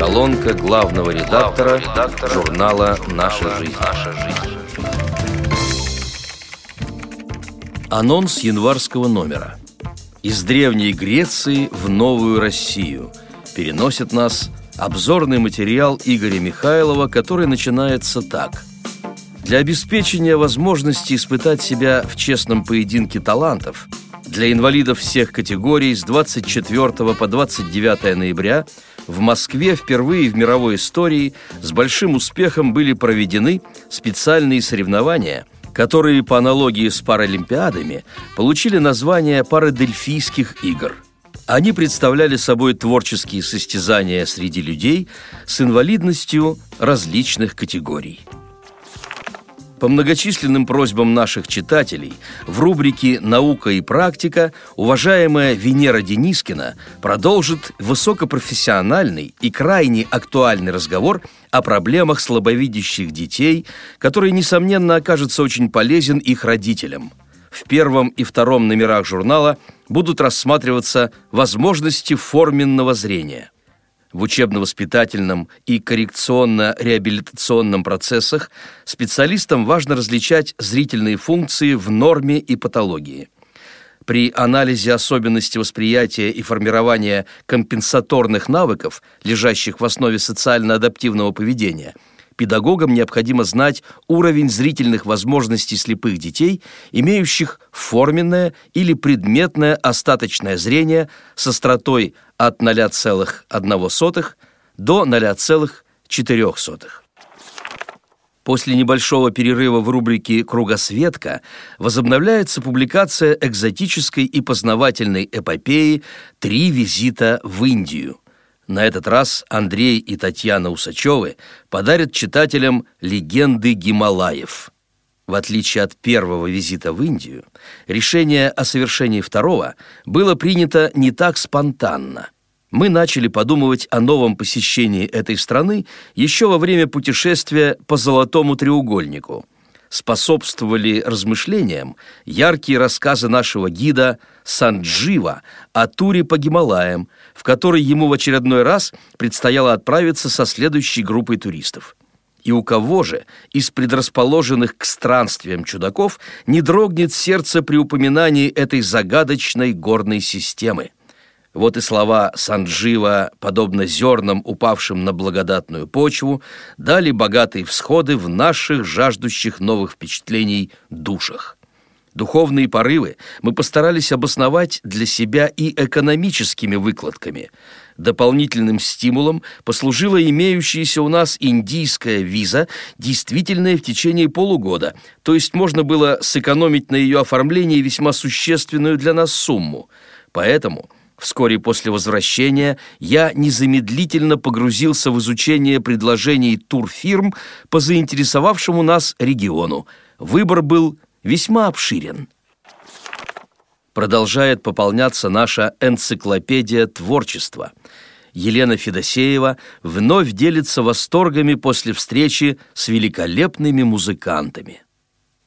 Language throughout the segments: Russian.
Колонка главного редактора, редактора журнала «Наша жизнь». «Наша жизнь». Анонс январского номера. Из Древней Греции в Новую Россию переносит нас обзорный материал Игоря Михайлова, который начинается так. Для обеспечения возможности испытать себя в честном поединке талантов – для инвалидов всех категорий с 24 по 29 ноября в Москве впервые в мировой истории с большим успехом были проведены специальные соревнования, которые по аналогии с паралимпиадами получили название Парадельфийских игр. Они представляли собой творческие состязания среди людей с инвалидностью различных категорий. По многочисленным просьбам наших читателей в рубрике «Наука и практика» уважаемая Венера Денискина продолжит высокопрофессиональный и крайне актуальный разговор о проблемах слабовидящих детей, который, несомненно, окажется очень полезен их родителям. В первом и втором номерах журнала будут рассматриваться возможности форменного зрения – в учебно-воспитательном и коррекционно-реабилитационном процессах специалистам важно различать зрительные функции в норме и патологии. При анализе особенностей восприятия и формирования компенсаторных навыков, лежащих в основе социально-адаптивного поведения – педагогам необходимо знать уровень зрительных возможностей слепых детей, имеющих форменное или предметное остаточное зрение с остротой от 0,1 до 0,4. После небольшого перерыва в рубрике «Кругосветка» возобновляется публикация экзотической и познавательной эпопеи «Три визита в Индию». На этот раз Андрей и Татьяна Усачевы подарят читателям легенды Гималаев. В отличие от первого визита в Индию, решение о совершении второго было принято не так спонтанно. Мы начали подумывать о новом посещении этой страны еще во время путешествия по Золотому треугольнику. Способствовали размышлениям яркие рассказы нашего гида Санджива о туре по Гималаям, в который ему в очередной раз предстояло отправиться со следующей группой туристов. И у кого же из предрасположенных к странствиям чудаков не дрогнет сердце при упоминании этой загадочной горной системы? Вот и слова Санджива, подобно зернам, упавшим на благодатную почву, дали богатые всходы в наших жаждущих новых впечатлений душах. Духовные порывы мы постарались обосновать для себя и экономическими выкладками. Дополнительным стимулом послужила имеющаяся у нас индийская виза, действительная в течение полугода, то есть можно было сэкономить на ее оформлении весьма существенную для нас сумму. Поэтому вскоре после возвращения я незамедлительно погрузился в изучение предложений турфирм по заинтересовавшему нас региону. Выбор был весьма обширен. Продолжает пополняться наша энциклопедия творчества. Елена Федосеева вновь делится восторгами после встречи с великолепными музыкантами.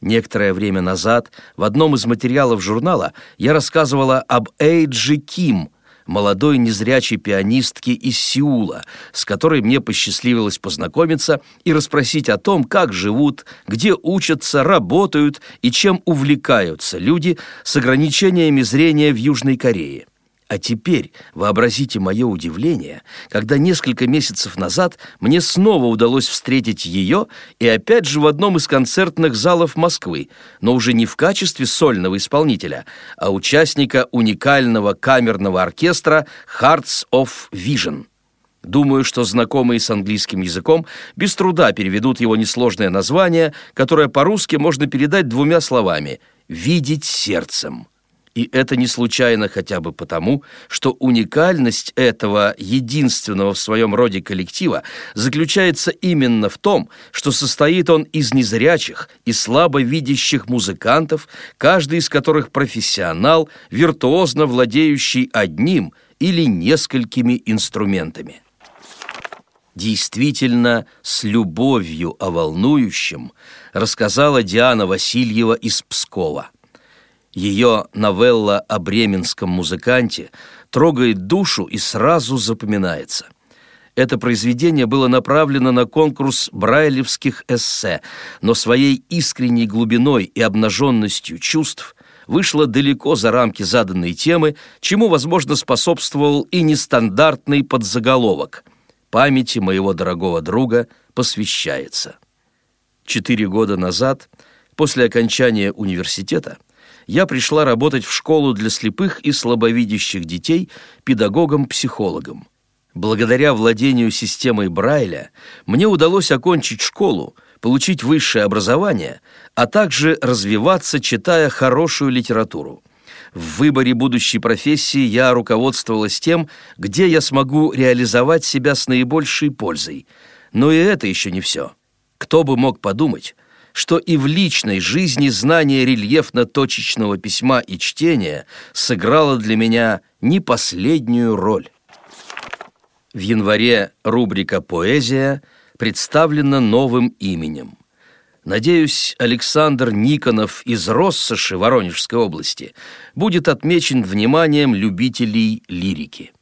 Некоторое время назад в одном из материалов журнала я рассказывала об Эйджи Ким, молодой незрячей пианистки из Сеула, с которой мне посчастливилось познакомиться и расспросить о том, как живут, где учатся, работают и чем увлекаются люди с ограничениями зрения в Южной Корее. А теперь вообразите мое удивление, когда несколько месяцев назад мне снова удалось встретить ее и опять же в одном из концертных залов Москвы, но уже не в качестве сольного исполнителя, а участника уникального камерного оркестра Hearts of Vision. Думаю, что знакомые с английским языком без труда переведут его несложное название, которое по-русски можно передать двумя словами «видеть сердцем». И это не случайно хотя бы потому, что уникальность этого единственного в своем роде коллектива заключается именно в том, что состоит он из незрячих и слабо видящих музыкантов, каждый из которых профессионал, виртуозно владеющий одним или несколькими инструментами. Действительно, с любовью о волнующем рассказала Диана Васильева из Пскова – ее новелла о бременском музыканте трогает душу и сразу запоминается. это произведение было направлено на конкурс брайлевских эссе, но своей искренней глубиной и обнаженностью чувств вышло далеко за рамки заданной темы, чему, возможно, способствовал и нестандартный подзаголовок «Памяти моего дорогого друга посвящается». Четыре года назад, после окончания университета, я пришла работать в школу для слепых и слабовидящих детей педагогом-психологом. Благодаря владению системой Брайля мне удалось окончить школу, получить высшее образование, а также развиваться, читая хорошую литературу. В выборе будущей профессии я руководствовалась тем, где я смогу реализовать себя с наибольшей пользой. Но и это еще не все. Кто бы мог подумать, что и в личной жизни знание рельефно-точечного письма и чтения сыграло для меня не последнюю роль. В январе рубрика «Поэзия» представлена новым именем. Надеюсь, Александр Никонов из Россоши Воронежской области будет отмечен вниманием любителей лирики.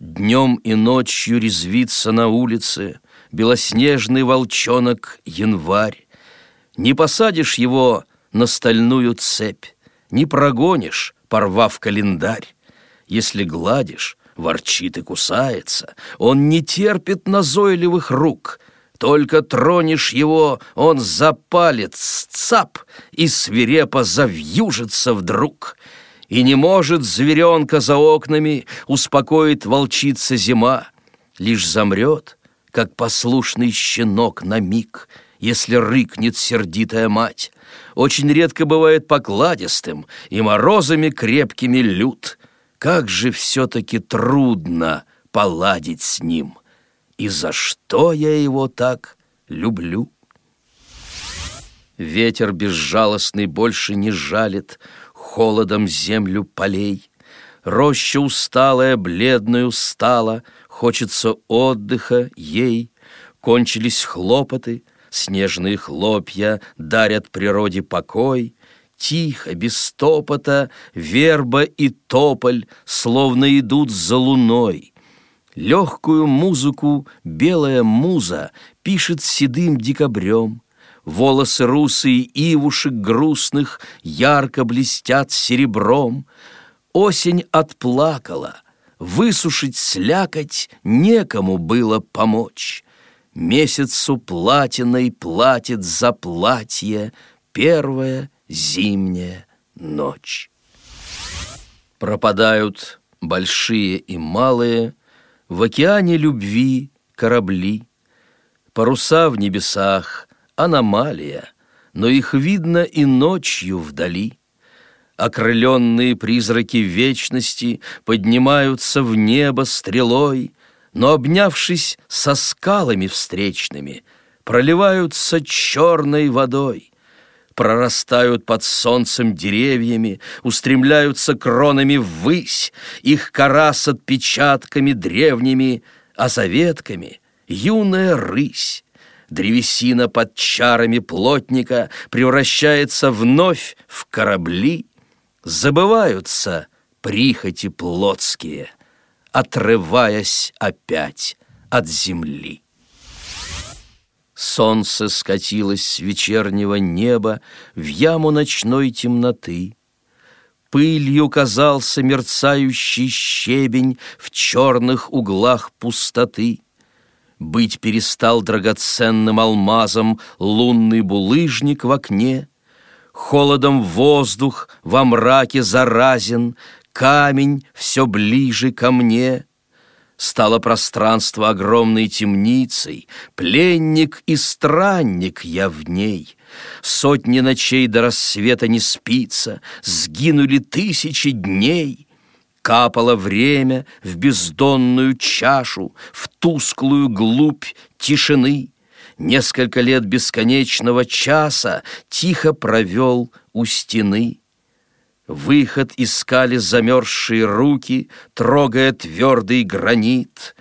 Днем и ночью резвится на улице белоснежный волчонок январь. Не посадишь его на стальную цепь, Не прогонишь, порвав календарь. Если гладишь, ворчит и кусается, Он не терпит назойливых рук. Только тронешь его, он запалит цап И свирепо завьюжится вдруг. И не может зверенка за окнами Успокоить волчица зима, Лишь замрет, как послушный щенок на миг — если рыкнет сердитая мать. Очень редко бывает покладистым и морозами крепкими лют. Как же все-таки трудно поладить с ним. И за что я его так люблю? Ветер безжалостный больше не жалит Холодом землю полей. Роща усталая, бледную стала, Хочется отдыха ей. Кончились хлопоты — Снежные хлопья дарят природе покой, Тихо, без топота, верба и тополь Словно идут за луной. Легкую музыку белая муза Пишет седым декабрем, Волосы русые ивушек грустных Ярко блестят серебром. Осень отплакала, Высушить слякоть Некому было помочь. Месяцу платиной платит за платье Первая зимняя ночь. Пропадают большие и малые В океане любви корабли. Паруса в небесах — аномалия, Но их видно и ночью вдали. Окрыленные призраки вечности Поднимаются в небо стрелой — но, обнявшись со скалами встречными, проливаются черной водой, прорастают под солнцем деревьями, устремляются кронами ввысь, их кора с отпечатками древними, а за ветками юная рысь. Древесина под чарами плотника превращается вновь в корабли, забываются прихоти плотские — отрываясь опять от земли. Солнце скатилось с вечернего неба в яму ночной темноты. Пылью казался мерцающий щебень в черных углах пустоты. Быть перестал драгоценным алмазом лунный булыжник в окне. Холодом воздух во мраке заразен, камень все ближе ко мне. Стало пространство огромной темницей, Пленник и странник я в ней. Сотни ночей до рассвета не спится, Сгинули тысячи дней. Капало время в бездонную чашу, В тусклую глубь тишины. Несколько лет бесконечного часа Тихо провел у стены. Выход искали замерзшие руки, Трогая твердый гранит.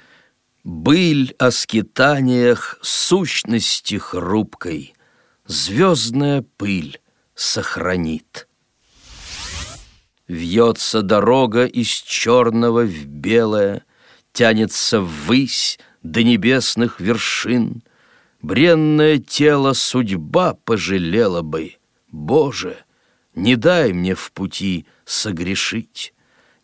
Быль о скитаниях сущности хрупкой Звездная пыль сохранит. Вьется дорога из черного в белое, Тянется ввысь до небесных вершин. Бренное тело судьба пожалела бы. Боже, не дай мне в пути согрешить.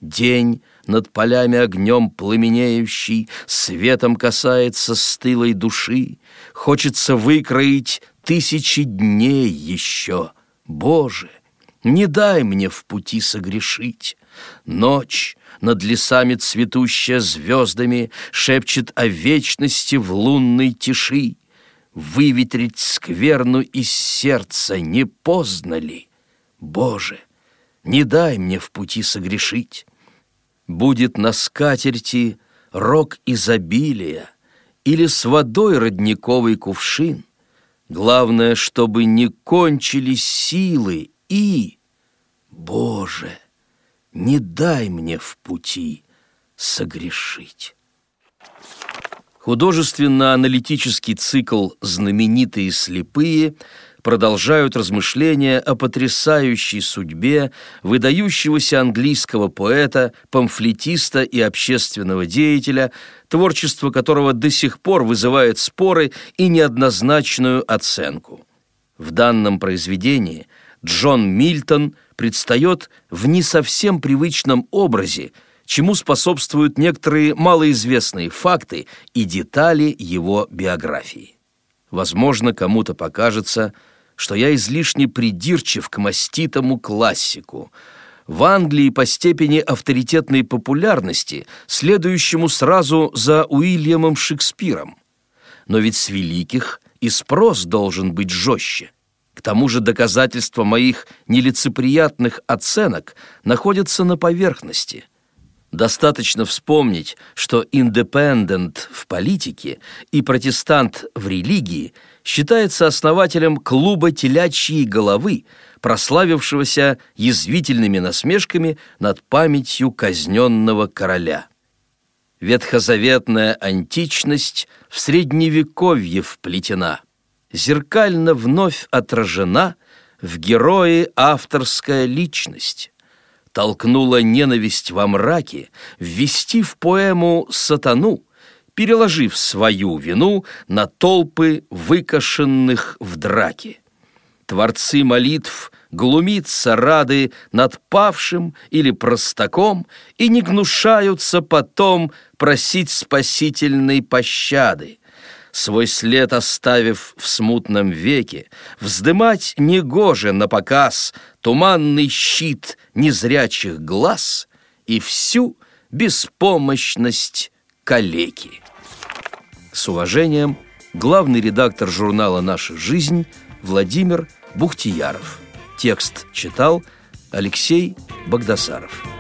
День над полями огнем пламенеющий Светом касается стылой души. Хочется выкроить тысячи дней еще. Боже, не дай мне в пути согрешить. Ночь над лесами цветущая звездами Шепчет о вечности в лунной тиши. Выветрить скверну из сердца не поздно ли? Боже, не дай мне в пути согрешить. Будет на скатерти рог изобилия Или с водой родниковый кувшин. Главное, чтобы не кончились силы и, Боже, не дай мне в пути согрешить. Художественно-аналитический цикл «Знаменитые слепые» продолжают размышления о потрясающей судьбе выдающегося английского поэта, памфлетиста и общественного деятеля, творчество которого до сих пор вызывает споры и неоднозначную оценку. В данном произведении Джон Мильтон предстает в не совсем привычном образе, чему способствуют некоторые малоизвестные факты и детали его биографии. Возможно, кому-то покажется, что я излишне придирчив к маститому классику. В Англии по степени авторитетной популярности, следующему сразу за Уильямом Шекспиром. Но ведь с великих и спрос должен быть жестче. К тому же доказательства моих нелицеприятных оценок находятся на поверхности. Достаточно вспомнить, что индепендент в политике и протестант в религии считается основателем клуба телячьей головы, прославившегося язвительными насмешками над памятью казненного короля. Ветхозаветная античность в средневековье вплетена, зеркально вновь отражена в герое авторская личность толкнула ненависть во мраке ввести в поэму сатану, переложив свою вину на толпы выкошенных в драке. Творцы молитв глумиться рады над павшим или простаком и не гнушаются потом просить спасительной пощады свой след оставив в смутном веке, вздымать негоже на показ туманный щит незрячих глаз и всю беспомощность калеки. С уважением, главный редактор журнала «Наша жизнь» Владимир Бухтияров. Текст читал Алексей Богдасаров.